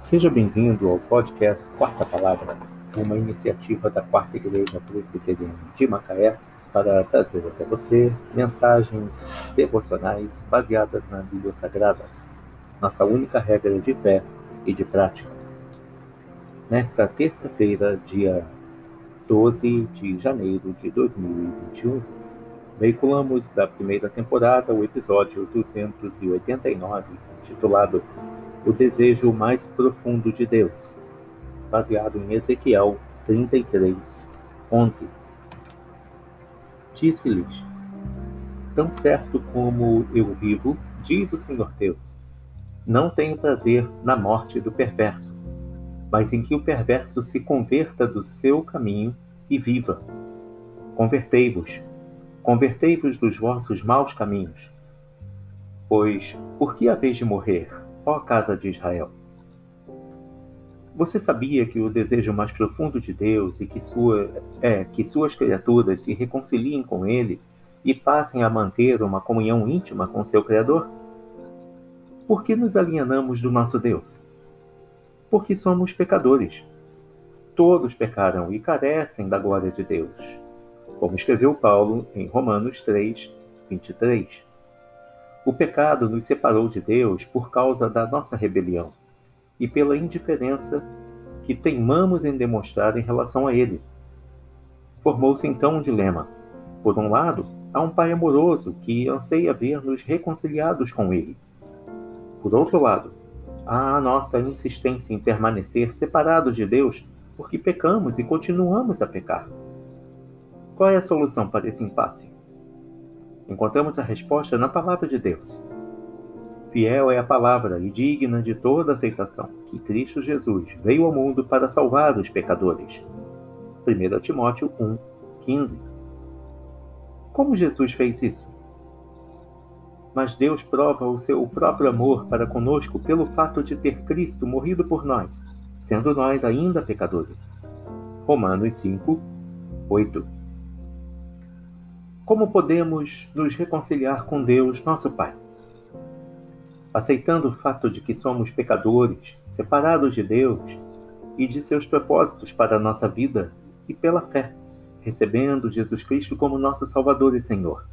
Seja bem-vindo ao podcast Quarta Palavra, uma iniciativa da Quarta Igreja Presbiteriana de Macaé para trazer até você mensagens devocionais baseadas na Bíblia Sagrada, nossa única regra de fé e de prática. Nesta terça-feira, dia 12 de janeiro de 2021, veiculamos da primeira temporada o episódio 289, titulado o desejo mais profundo de Deus, baseado em Ezequiel 33, 11. Disse-lhes: Tão certo como eu vivo, diz o Senhor Deus, não tenho prazer na morte do perverso, mas em que o perverso se converta do seu caminho e viva. Convertei-vos, convertei-vos dos vossos maus caminhos. Pois, por que haveis de morrer? Ó casa de Israel. Você sabia que o desejo mais profundo de Deus e que sua, é que suas criaturas se reconciliem com Ele e passem a manter uma comunhão íntima com seu Criador? Por que nos alienamos do nosso Deus? Porque somos pecadores. Todos pecaram e carecem da glória de Deus. Como escreveu Paulo em Romanos 3, 23. O pecado nos separou de Deus por causa da nossa rebelião e pela indiferença que teimamos em demonstrar em relação a Ele. Formou-se então um dilema. Por um lado, há um Pai amoroso que anseia ver-nos reconciliados com Ele. Por outro lado, há a nossa insistência em permanecer separados de Deus porque pecamos e continuamos a pecar. Qual é a solução para esse impasse? Encontramos a resposta na palavra de Deus. Fiel é a palavra e digna de toda aceitação que Cristo Jesus veio ao mundo para salvar os pecadores. 1 Timóteo 1, 15. Como Jesus fez isso? Mas Deus prova o seu próprio amor para conosco pelo fato de ter Cristo morrido por nós, sendo nós ainda pecadores. Romanos 5, 8. Como podemos nos reconciliar com Deus, nosso Pai? Aceitando o fato de que somos pecadores, separados de Deus e de seus propósitos para a nossa vida, e pela fé, recebendo Jesus Cristo como nosso Salvador e Senhor.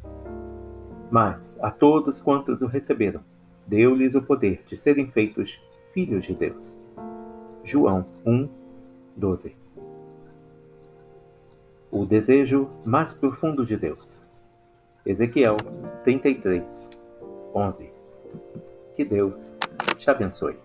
Mas a todos quantos o receberam, deu-lhes o poder de serem feitos filhos de Deus. João 1, 12. O desejo mais profundo de Deus. Ezequiel 33, 11. Que Deus te abençoe.